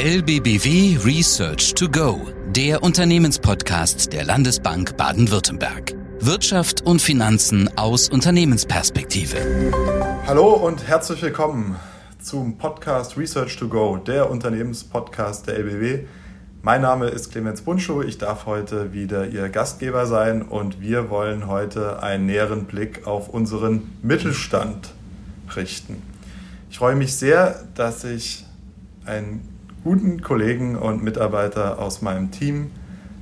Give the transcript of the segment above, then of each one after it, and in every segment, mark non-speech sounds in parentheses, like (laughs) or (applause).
LBBW Research to Go, der Unternehmenspodcast der Landesbank Baden-Württemberg. Wirtschaft und Finanzen aus Unternehmensperspektive. Hallo und herzlich willkommen zum Podcast Research to Go, der Unternehmenspodcast der LBW. Mein Name ist Clemens Bunschuh, ich darf heute wieder Ihr Gastgeber sein und wir wollen heute einen näheren Blick auf unseren Mittelstand richten. Ich freue mich sehr, dass ich einen guten Kollegen und Mitarbeiter aus meinem Team,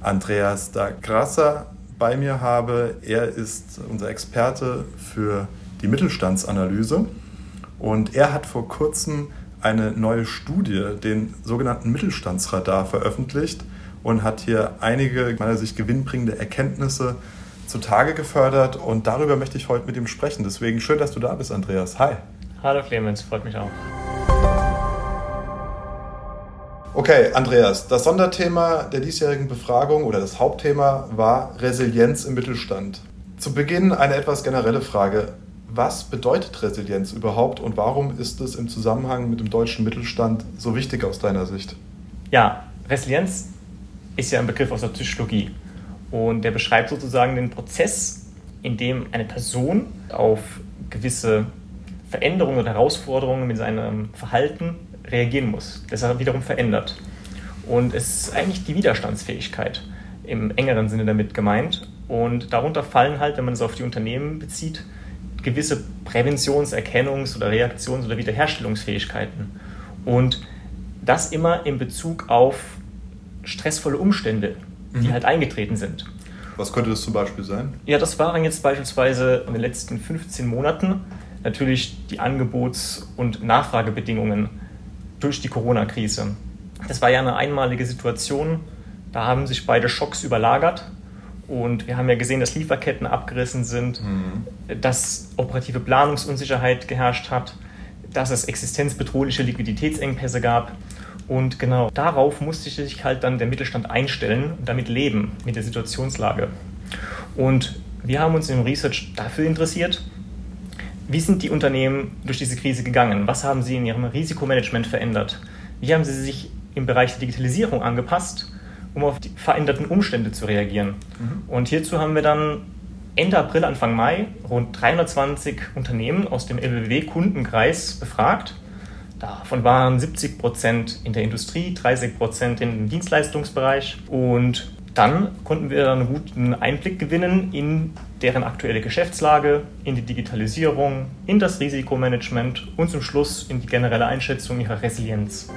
Andreas da Grasser, bei mir habe. Er ist unser Experte für die Mittelstandsanalyse und er hat vor kurzem eine neue Studie, den sogenannten Mittelstandsradar, veröffentlicht und hat hier einige meiner Sicht gewinnbringende Erkenntnisse zutage gefördert und darüber möchte ich heute mit ihm sprechen. Deswegen schön, dass du da bist, Andreas. Hi. Hallo Clemens, freut mich auch. Okay, Andreas, das Sonderthema der diesjährigen Befragung oder das Hauptthema war Resilienz im Mittelstand. Zu Beginn eine etwas generelle Frage. Was bedeutet Resilienz überhaupt und warum ist es im Zusammenhang mit dem deutschen Mittelstand so wichtig aus deiner Sicht? Ja, Resilienz ist ja ein Begriff aus der Psychologie und der beschreibt sozusagen den Prozess, in dem eine Person auf gewisse Veränderungen oder Herausforderungen mit seinem Verhalten reagieren muss, das er wiederum verändert. Und es ist eigentlich die Widerstandsfähigkeit im engeren Sinne damit gemeint. Und darunter fallen halt, wenn man es auf die Unternehmen bezieht, gewisse Präventions-, Erkennungs- oder Reaktions- oder Wiederherstellungsfähigkeiten. Und das immer in Bezug auf stressvolle Umstände, die mhm. halt eingetreten sind. Was könnte das zum Beispiel sein? Ja, das waren jetzt beispielsweise in den letzten 15 Monaten natürlich die Angebots- und Nachfragebedingungen durch die Corona-Krise. Das war ja eine einmalige Situation. Da haben sich beide Schocks überlagert. Und wir haben ja gesehen, dass Lieferketten abgerissen sind, mhm. dass operative Planungsunsicherheit geherrscht hat, dass es existenzbedrohliche Liquiditätsengpässe gab. Und genau darauf musste sich halt dann der Mittelstand einstellen und damit leben, mit der Situationslage. Und wir haben uns im Research dafür interessiert, wie sind die Unternehmen durch diese Krise gegangen? Was haben sie in ihrem Risikomanagement verändert? Wie haben sie sich im Bereich der Digitalisierung angepasst, um auf die veränderten Umstände zu reagieren? Mhm. Und hierzu haben wir dann Ende April, Anfang Mai rund 320 Unternehmen aus dem LBW-Kundenkreis befragt. Davon waren 70 Prozent in der Industrie, 30 Prozent im Dienstleistungsbereich und dann konnten wir einen guten Einblick gewinnen in deren aktuelle Geschäftslage, in die Digitalisierung, in das Risikomanagement und zum Schluss in die generelle Einschätzung ihrer Resilienz.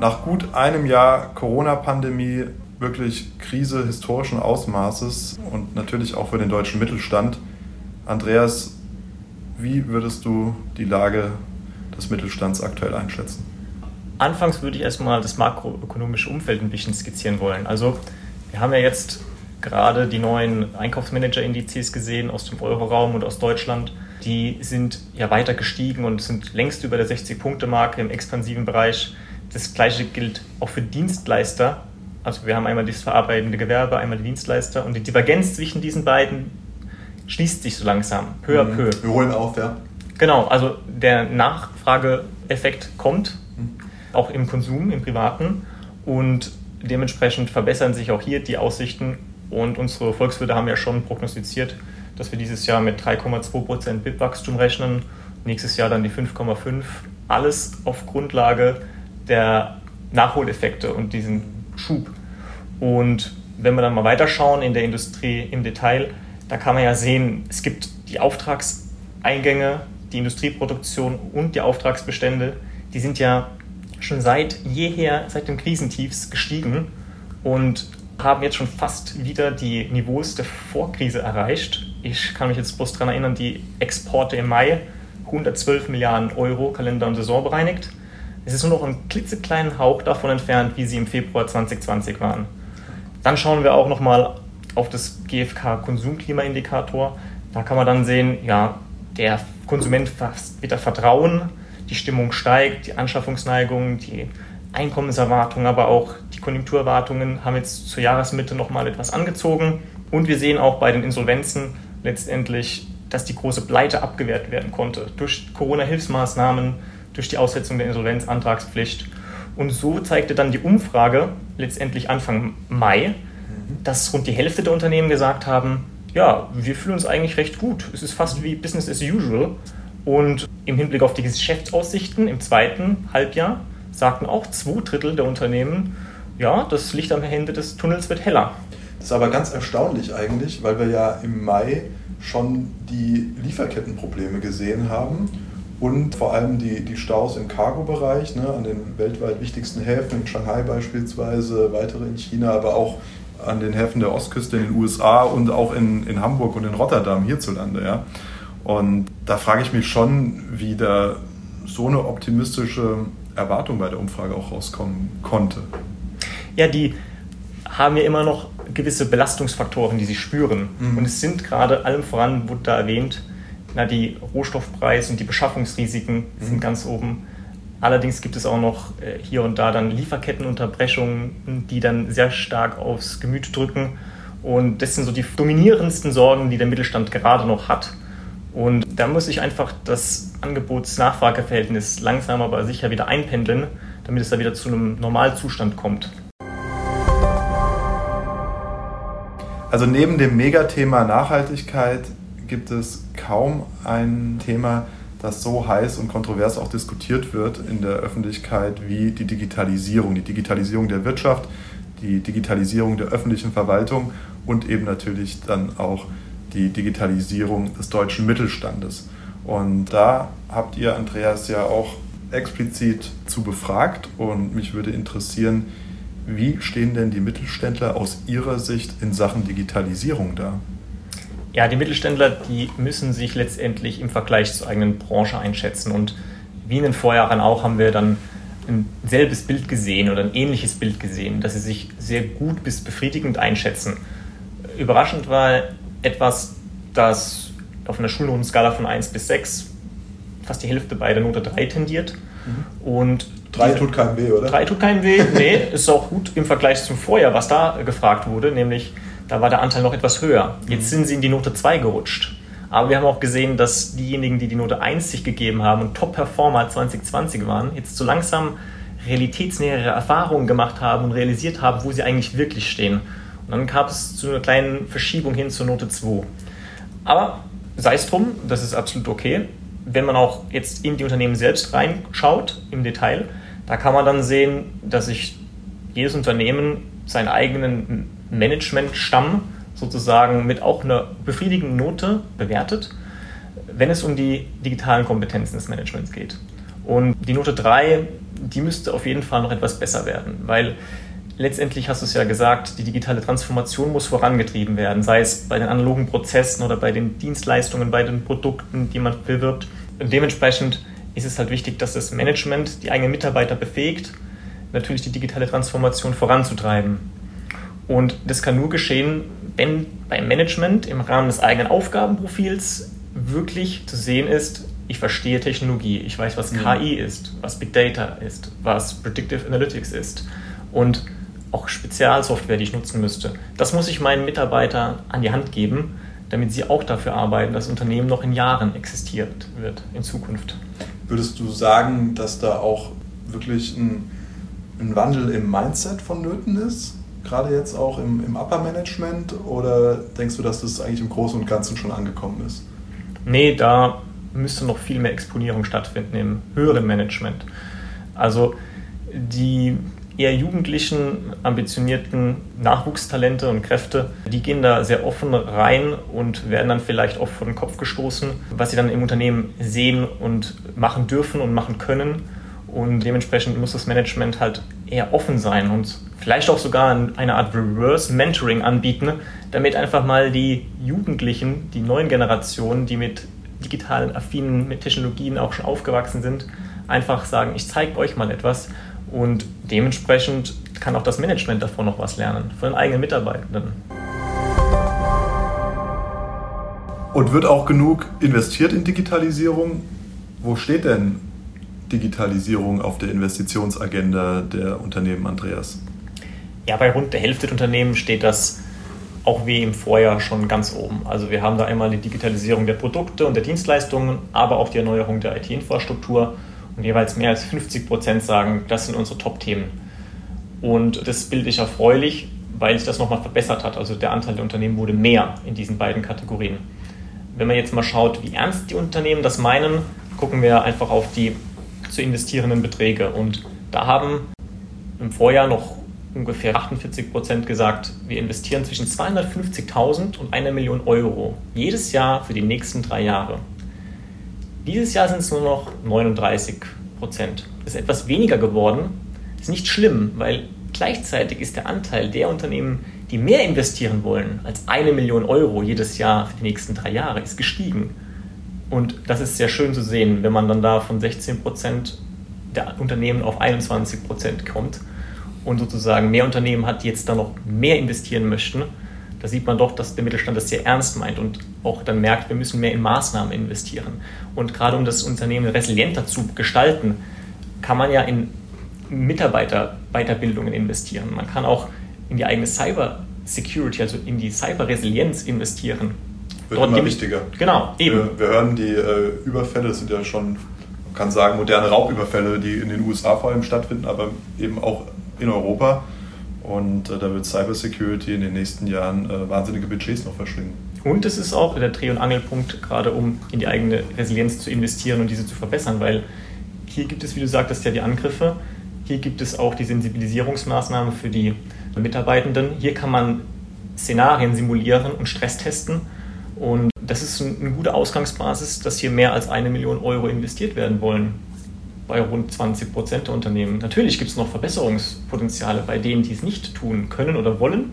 Nach gut einem Jahr Corona-Pandemie, wirklich Krise historischen Ausmaßes und natürlich auch für den deutschen Mittelstand. Andreas, wie würdest du die Lage des Mittelstands aktuell einschätzen? Anfangs würde ich erstmal das makroökonomische Umfeld ein bisschen skizzieren wollen. Also wir haben ja jetzt gerade die neuen Einkaufsmanager-Indizes gesehen aus dem Euroraum und aus Deutschland. Die sind ja weiter gestiegen und sind längst über der 60-Punkte-Marke im expansiven Bereich. Das gleiche gilt auch für Dienstleister. Also wir haben einmal das verarbeitende Gewerbe, einmal die Dienstleister und die Divergenz zwischen diesen beiden schließt sich so langsam, peu à mhm. peu. Wir holen auf, ja. Genau, also der Nachfrageeffekt kommt auch im Konsum, im Privaten. Und dementsprechend verbessern sich auch hier die Aussichten. Und unsere Volkswirte haben ja schon prognostiziert, dass wir dieses Jahr mit 3,2 Prozent BIP-Wachstum rechnen, nächstes Jahr dann die 5,5. Alles auf Grundlage der Nachholeffekte und diesen Schub. Und wenn wir dann mal weiterschauen in der Industrie im Detail, da kann man ja sehen, es gibt die Auftragseingänge, die Industrieproduktion und die Auftragsbestände, die sind ja schon seit jeher, seit den Krisentiefs gestiegen und haben jetzt schon fast wieder die Niveaus der Vorkrise erreicht. Ich kann mich jetzt bloß daran erinnern, die Exporte im Mai 112 Milliarden Euro Kalender- und Saison bereinigt. Es ist nur noch ein klitzekleinen Hauch davon entfernt, wie sie im Februar 2020 waren. Dann schauen wir auch nochmal auf das GfK-Konsumklimaindikator. Da kann man dann sehen, ja, der Konsument fasst wieder Vertrauen die Stimmung steigt, die Anschaffungsneigung, die Einkommenserwartungen, aber auch die Konjunkturerwartungen haben jetzt zur Jahresmitte nochmal etwas angezogen. Und wir sehen auch bei den Insolvenzen letztendlich, dass die große Pleite abgewehrt werden konnte. Durch Corona-Hilfsmaßnahmen, durch die Aussetzung der Insolvenzantragspflicht. Und so zeigte dann die Umfrage letztendlich Anfang Mai, dass rund die Hälfte der Unternehmen gesagt haben, ja, wir fühlen uns eigentlich recht gut. Es ist fast wie Business as usual. Und im Hinblick auf die Geschäftsaussichten im zweiten Halbjahr sagten auch zwei Drittel der Unternehmen, ja, das Licht am Ende des Tunnels wird heller. Das ist aber ganz erstaunlich eigentlich, weil wir ja im Mai schon die Lieferkettenprobleme gesehen haben und vor allem die, die Staus im Cargo-Bereich, ne, an den weltweit wichtigsten Häfen in Shanghai beispielsweise, weitere in China, aber auch an den Häfen der Ostküste in den USA und auch in, in Hamburg und in Rotterdam hierzulande. Ja. Und da frage ich mich schon, wie da so eine optimistische Erwartung bei der Umfrage auch rauskommen konnte. Ja, die haben ja immer noch gewisse Belastungsfaktoren, die sie spüren. Mhm. Und es sind gerade allem voran, wurde da erwähnt, na, die Rohstoffpreise und die Beschaffungsrisiken mhm. sind ganz oben. Allerdings gibt es auch noch äh, hier und da dann Lieferkettenunterbrechungen, die dann sehr stark aufs Gemüt drücken. Und das sind so die dominierendsten Sorgen, die der Mittelstand gerade noch hat. Und da muss sich einfach das Angebots-Nachfrageverhältnis langsam aber sicher wieder einpendeln, damit es da wieder zu einem Normalzustand kommt. Also neben dem Megathema Nachhaltigkeit gibt es kaum ein Thema, das so heiß und kontrovers auch diskutiert wird in der Öffentlichkeit wie die Digitalisierung. Die Digitalisierung der Wirtschaft, die Digitalisierung der öffentlichen Verwaltung und eben natürlich dann auch die Digitalisierung des deutschen Mittelstandes. Und da habt ihr, Andreas, ja auch explizit zu befragt und mich würde interessieren, wie stehen denn die Mittelständler aus Ihrer Sicht in Sachen Digitalisierung da? Ja, die Mittelständler, die müssen sich letztendlich im Vergleich zur eigenen Branche einschätzen. Und wie in den Vorjahren auch haben wir dann ein selbes Bild gesehen oder ein ähnliches Bild gesehen, dass sie sich sehr gut bis befriedigend einschätzen. Überraschend war etwas, das auf einer Schulnotenskala von 1 bis 6 fast die Hälfte bei der Note 3 tendiert. Mhm. Und 3 tut keinem weh, oder? 3 tut keinem weh, (laughs) nee, ist auch gut im Vergleich zum Vorjahr, was da gefragt wurde, nämlich da war der Anteil noch etwas höher. Jetzt mhm. sind sie in die Note 2 gerutscht. Aber wir haben auch gesehen, dass diejenigen, die die Note 1 sich gegeben haben und Top-Performer 2020 waren, jetzt so langsam realitätsnähere Erfahrungen gemacht haben und realisiert haben, wo sie eigentlich wirklich stehen. Dann gab es zu einer kleinen Verschiebung hin zur Note 2. Aber sei es drum, das ist absolut okay. Wenn man auch jetzt in die Unternehmen selbst reinschaut, im Detail, da kann man dann sehen, dass sich jedes Unternehmen seinen eigenen Managementstamm sozusagen mit auch einer befriedigenden Note bewertet, wenn es um die digitalen Kompetenzen des Managements geht. Und die Note 3, die müsste auf jeden Fall noch etwas besser werden, weil letztendlich hast du es ja gesagt, die digitale Transformation muss vorangetrieben werden, sei es bei den analogen Prozessen oder bei den Dienstleistungen, bei den Produkten, die man bewirbt. Und dementsprechend ist es halt wichtig, dass das Management die eigenen Mitarbeiter befähigt, natürlich die digitale Transformation voranzutreiben. Und das kann nur geschehen, wenn beim Management im Rahmen des eigenen Aufgabenprofils wirklich zu sehen ist, ich verstehe Technologie, ich weiß, was mhm. KI ist, was Big Data ist, was Predictive Analytics ist und auch Spezialsoftware, die ich nutzen müsste. Das muss ich meinen Mitarbeitern an die Hand geben, damit sie auch dafür arbeiten, dass das Unternehmen noch in Jahren existiert wird in Zukunft. Würdest du sagen, dass da auch wirklich ein, ein Wandel im Mindset vonnöten ist? Gerade jetzt auch im, im Upper Management? Oder denkst du, dass das eigentlich im Großen und Ganzen schon angekommen ist? Nee, da müsste noch viel mehr Exponierung stattfinden im höheren Management. Also die eher jugendlichen, ambitionierten Nachwuchstalente und Kräfte, die gehen da sehr offen rein und werden dann vielleicht oft vor den Kopf gestoßen, was sie dann im Unternehmen sehen und machen dürfen und machen können. Und dementsprechend muss das Management halt eher offen sein und vielleicht auch sogar eine Art Reverse Mentoring anbieten, damit einfach mal die Jugendlichen, die neuen Generationen, die mit digitalen, affinen, mit Technologien auch schon aufgewachsen sind, einfach sagen, ich zeige euch mal etwas und dementsprechend kann auch das Management davon noch was lernen, von den eigenen Mitarbeitenden. Und wird auch genug investiert in Digitalisierung? Wo steht denn Digitalisierung auf der Investitionsagenda der Unternehmen, Andreas? Ja, bei rund der Hälfte der Unternehmen steht das auch wie im Vorjahr schon ganz oben. Also wir haben da einmal die Digitalisierung der Produkte und der Dienstleistungen, aber auch die Erneuerung der IT-Infrastruktur. Jeweils mehr als 50 Prozent sagen, das sind unsere Top-Themen. Und das bilde ich erfreulich, weil sich das nochmal verbessert hat. Also der Anteil der Unternehmen wurde mehr in diesen beiden Kategorien. Wenn man jetzt mal schaut, wie ernst die Unternehmen das meinen, gucken wir einfach auf die zu investierenden Beträge. Und da haben im Vorjahr noch ungefähr 48 Prozent gesagt, wir investieren zwischen 250.000 und einer Million Euro jedes Jahr für die nächsten drei Jahre. Dieses Jahr sind es nur noch 39 Prozent. Das ist etwas weniger geworden. Das ist nicht schlimm, weil gleichzeitig ist der Anteil der Unternehmen, die mehr investieren wollen als eine Million Euro jedes Jahr für die nächsten drei Jahre, ist gestiegen. Und das ist sehr schön zu sehen, wenn man dann da von 16 Prozent der Unternehmen auf 21 Prozent kommt und sozusagen mehr Unternehmen hat, die jetzt da noch mehr investieren möchten. Da sieht man doch, dass der Mittelstand das sehr ernst meint und auch dann merkt, wir müssen mehr in Maßnahmen investieren. Und gerade um das Unternehmen resilienter zu gestalten, kann man ja in Mitarbeiterweiterbildungen investieren. Man kann auch in die eigene Cyber Security, also in die Cyber-Resilienz investieren. Wird Dort immer wichtiger. Genau, eben. Wir, wir hören die äh, Überfälle, das sind ja schon, man kann sagen, moderne Raubüberfälle, die in den USA vor allem stattfinden, aber eben auch in Europa. Und äh, da wird Cybersecurity in den nächsten Jahren äh, wahnsinnige Budgets noch verschwinden. Und es ist auch der Dreh- und Angelpunkt, gerade um in die eigene Resilienz zu investieren und diese zu verbessern, weil hier gibt es, wie du sagtest, ja die Angriffe. Hier gibt es auch die Sensibilisierungsmaßnahmen für die Mitarbeitenden. Hier kann man Szenarien simulieren und Stress testen. Und das ist eine gute Ausgangsbasis, dass hier mehr als eine Million Euro investiert werden wollen bei rund 20 Prozent der Unternehmen. Natürlich gibt es noch Verbesserungspotenziale bei denen, die es nicht tun können oder wollen,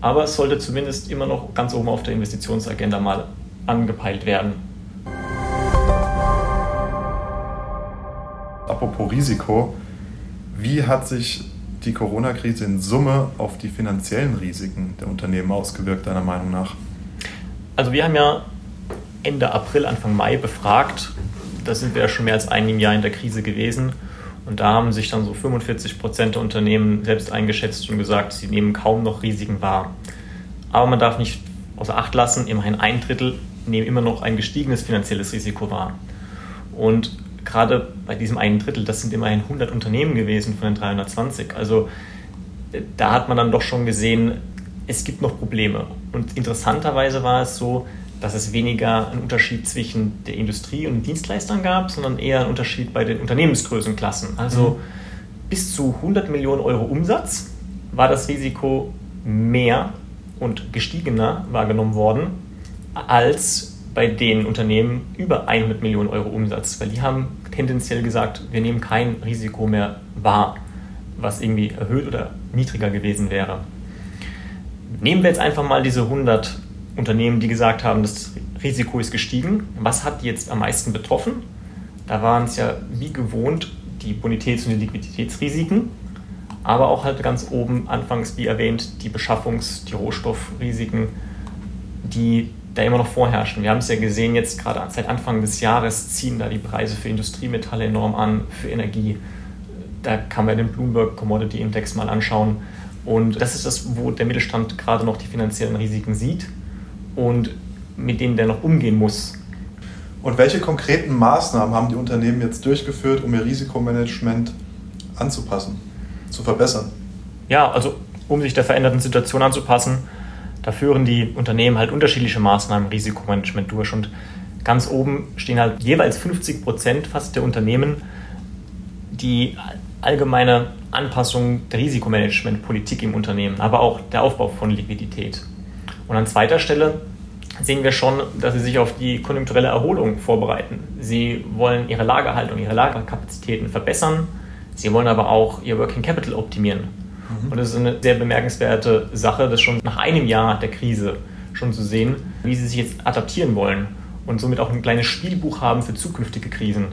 aber es sollte zumindest immer noch ganz oben auf der Investitionsagenda mal angepeilt werden. Apropos Risiko, wie hat sich die Corona-Krise in Summe auf die finanziellen Risiken der Unternehmen ausgewirkt, deiner Meinung nach? Also wir haben ja Ende April, Anfang Mai befragt, da sind wir ja schon mehr als ein Jahr in der Krise gewesen. Und da haben sich dann so 45 Prozent der Unternehmen selbst eingeschätzt und gesagt, sie nehmen kaum noch Risiken wahr. Aber man darf nicht außer Acht lassen, immerhin ein Drittel nehmen immer noch ein gestiegenes finanzielles Risiko wahr. Und gerade bei diesem einen Drittel, das sind immerhin 100 Unternehmen gewesen von den 320. Also da hat man dann doch schon gesehen, es gibt noch Probleme. Und interessanterweise war es so, dass es weniger einen Unterschied zwischen der Industrie und Dienstleistern gab, sondern eher einen Unterschied bei den Unternehmensgrößenklassen. Also mhm. bis zu 100 Millionen Euro Umsatz war das Risiko mehr und gestiegener wahrgenommen worden als bei den Unternehmen über 100 Millionen Euro Umsatz, weil die haben tendenziell gesagt, wir nehmen kein Risiko mehr wahr, was irgendwie erhöht oder niedriger gewesen wäre. Nehmen wir jetzt einfach mal diese 100 Unternehmen, die gesagt haben, das Risiko ist gestiegen. Was hat die jetzt am meisten betroffen? Da waren es ja wie gewohnt die Bonitäts- und die Liquiditätsrisiken, aber auch halt ganz oben anfangs, wie erwähnt, die Beschaffungs-, die Rohstoffrisiken, die da immer noch vorherrschen. Wir haben es ja gesehen, jetzt gerade seit Anfang des Jahres ziehen da die Preise für Industriemetalle enorm an, für Energie. Da kann man den Bloomberg Commodity Index mal anschauen. Und das ist das, wo der Mittelstand gerade noch die finanziellen Risiken sieht und mit denen der noch umgehen muss. Und welche konkreten Maßnahmen haben die Unternehmen jetzt durchgeführt, um ihr Risikomanagement anzupassen, zu verbessern? Ja, also um sich der veränderten Situation anzupassen, da führen die Unternehmen halt unterschiedliche Maßnahmen im Risikomanagement durch. Und ganz oben stehen halt jeweils 50 Prozent fast der Unternehmen, die allgemeine Anpassung der Risikomanagementpolitik im Unternehmen, aber auch der Aufbau von Liquidität. Und an zweiter Stelle sehen wir schon, dass sie sich auf die konjunkturelle Erholung vorbereiten. Sie wollen ihre Lagerhaltung, ihre Lagerkapazitäten verbessern. Sie wollen aber auch ihr Working Capital optimieren. Mhm. Und das ist eine sehr bemerkenswerte Sache, das schon nach einem Jahr der Krise schon zu sehen, wie sie sich jetzt adaptieren wollen und somit auch ein kleines Spielbuch haben für zukünftige Krisen.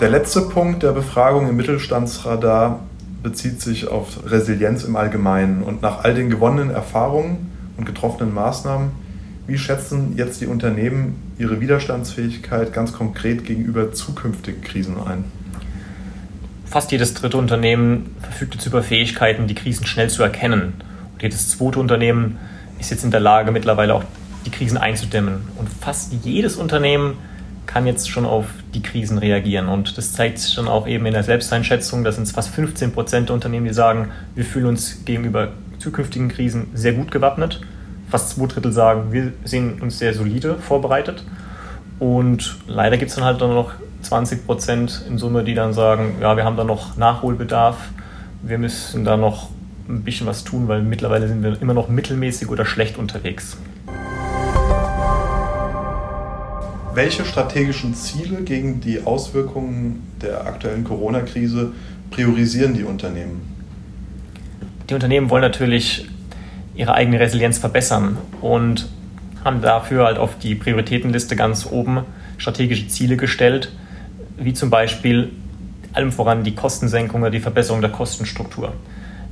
Der letzte Punkt der Befragung im Mittelstandsradar bezieht sich auf Resilienz im Allgemeinen. Und nach all den gewonnenen Erfahrungen und getroffenen Maßnahmen, wie schätzen jetzt die Unternehmen ihre Widerstandsfähigkeit ganz konkret gegenüber zukünftigen Krisen ein? Fast jedes dritte Unternehmen verfügt jetzt über Fähigkeiten, die Krisen schnell zu erkennen. Und jedes zweite Unternehmen ist jetzt in der Lage, mittlerweile auch die Krisen einzudämmen. Und fast jedes Unternehmen kann jetzt schon auf die Krisen reagieren. Und das zeigt sich dann auch eben in der Selbsteinschätzung. Das sind fast 15 Prozent der Unternehmen, die sagen, wir fühlen uns gegenüber zukünftigen Krisen sehr gut gewappnet. Fast zwei Drittel sagen, wir sehen uns sehr solide vorbereitet. Und leider gibt es dann halt dann noch 20 Prozent in Summe, die dann sagen, ja, wir haben da noch Nachholbedarf, wir müssen da noch ein bisschen was tun, weil mittlerweile sind wir immer noch mittelmäßig oder schlecht unterwegs. Welche strategischen Ziele gegen die Auswirkungen der aktuellen Corona-Krise priorisieren die Unternehmen? Die Unternehmen wollen natürlich ihre eigene Resilienz verbessern und haben dafür halt auf die Prioritätenliste ganz oben strategische Ziele gestellt, wie zum Beispiel allem voran die Kostensenkung oder die Verbesserung der Kostenstruktur.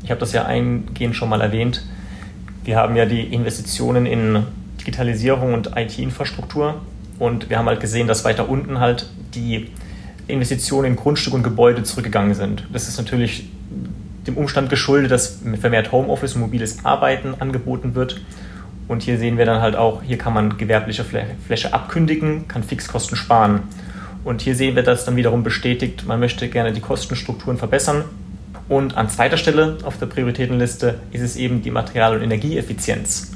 Ich habe das ja eingehend schon mal erwähnt. Wir haben ja die Investitionen in Digitalisierung und IT-Infrastruktur und wir haben halt gesehen, dass weiter unten halt die Investitionen in Grundstück und Gebäude zurückgegangen sind. Das ist natürlich dem Umstand geschuldet, dass vermehrt Homeoffice und mobiles Arbeiten angeboten wird. Und hier sehen wir dann halt auch, hier kann man gewerbliche Fläche abkündigen, kann Fixkosten sparen. Und hier sehen wir das dann wiederum bestätigt, man möchte gerne die Kostenstrukturen verbessern. Und an zweiter Stelle auf der Prioritätenliste ist es eben die Material- und Energieeffizienz.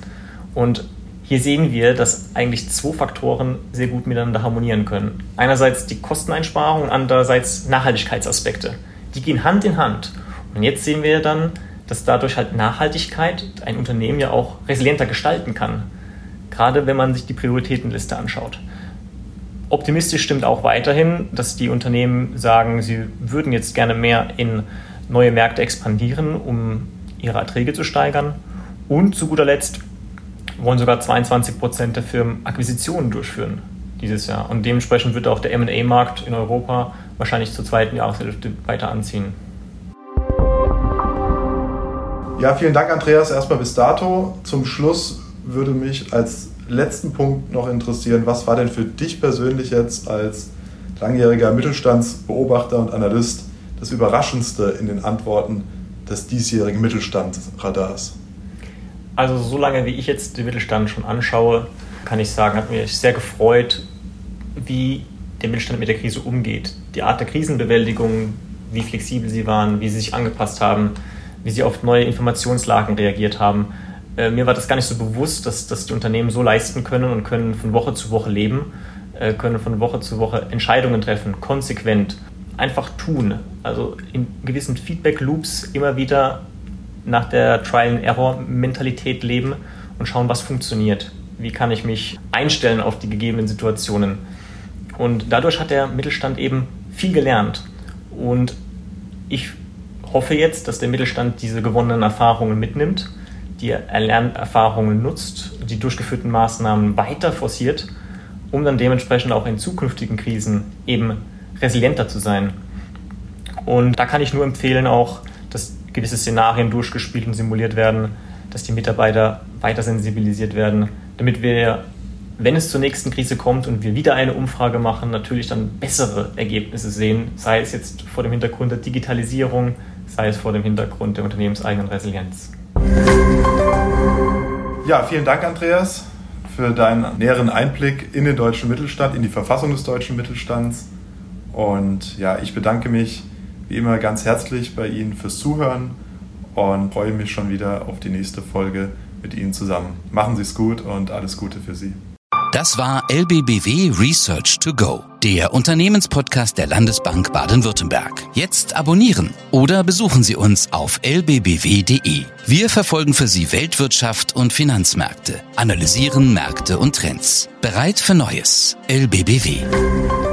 Und hier sehen wir, dass eigentlich zwei Faktoren sehr gut miteinander harmonieren können. Einerseits die Kosteneinsparung und andererseits Nachhaltigkeitsaspekte. Die gehen Hand in Hand. Und jetzt sehen wir dann, dass dadurch halt Nachhaltigkeit ein Unternehmen ja auch resilienter gestalten kann. Gerade wenn man sich die Prioritätenliste anschaut. Optimistisch stimmt auch weiterhin, dass die Unternehmen sagen, sie würden jetzt gerne mehr in neue Märkte expandieren, um ihre Erträge zu steigern. Und zu guter Letzt wollen sogar 22 Prozent der Firmen Akquisitionen durchführen dieses Jahr. Und dementsprechend wird auch der MA-Markt in Europa wahrscheinlich zur zweiten Jahreshälfte weiter anziehen. Ja, vielen Dank, Andreas, erstmal bis dato. Zum Schluss würde mich als letzten Punkt noch interessieren, was war denn für dich persönlich jetzt als langjähriger Mittelstandsbeobachter und Analyst das Überraschendste in den Antworten des diesjährigen Mittelstandsradars? Also so lange wie ich jetzt den Mittelstand schon anschaue, kann ich sagen, hat mich sehr gefreut, wie der Mittelstand mit der Krise umgeht. Die Art der Krisenbewältigung, wie flexibel sie waren, wie sie sich angepasst haben, wie sie auf neue Informationslagen reagiert haben. Äh, mir war das gar nicht so bewusst, dass, dass die Unternehmen so leisten können und können von Woche zu Woche leben, äh, können von Woche zu Woche Entscheidungen treffen, konsequent, einfach tun. Also in gewissen Feedback-Loops immer wieder nach der Trial-and-Error-Mentalität leben und schauen, was funktioniert. Wie kann ich mich einstellen auf die gegebenen Situationen? Und dadurch hat der Mittelstand eben viel gelernt. Und ich hoffe jetzt, dass der Mittelstand diese gewonnenen Erfahrungen mitnimmt, die Erlernerfahrungen nutzt, die durchgeführten Maßnahmen weiter forciert, um dann dementsprechend auch in zukünftigen Krisen eben resilienter zu sein. Und da kann ich nur empfehlen auch, dass gewisse Szenarien durchgespielt und simuliert werden, dass die Mitarbeiter weiter sensibilisiert werden, damit wir wenn es zur nächsten Krise kommt und wir wieder eine Umfrage machen, natürlich dann bessere Ergebnisse sehen, sei es jetzt vor dem Hintergrund der Digitalisierung, sei es vor dem Hintergrund der unternehmenseigenen Resilienz. Ja, vielen Dank, Andreas, für deinen näheren Einblick in den deutschen Mittelstand, in die Verfassung des deutschen Mittelstands. Und ja, ich bedanke mich wie immer ganz herzlich bei Ihnen fürs Zuhören und freue mich schon wieder auf die nächste Folge mit Ihnen zusammen. Machen Sie es gut und alles Gute für Sie. Das war LBBW Research to Go, der Unternehmenspodcast der Landesbank Baden-Württemberg. Jetzt abonnieren oder besuchen Sie uns auf lbbw.de. Wir verfolgen für Sie Weltwirtschaft und Finanzmärkte, analysieren Märkte und Trends. Bereit für Neues. LBBW.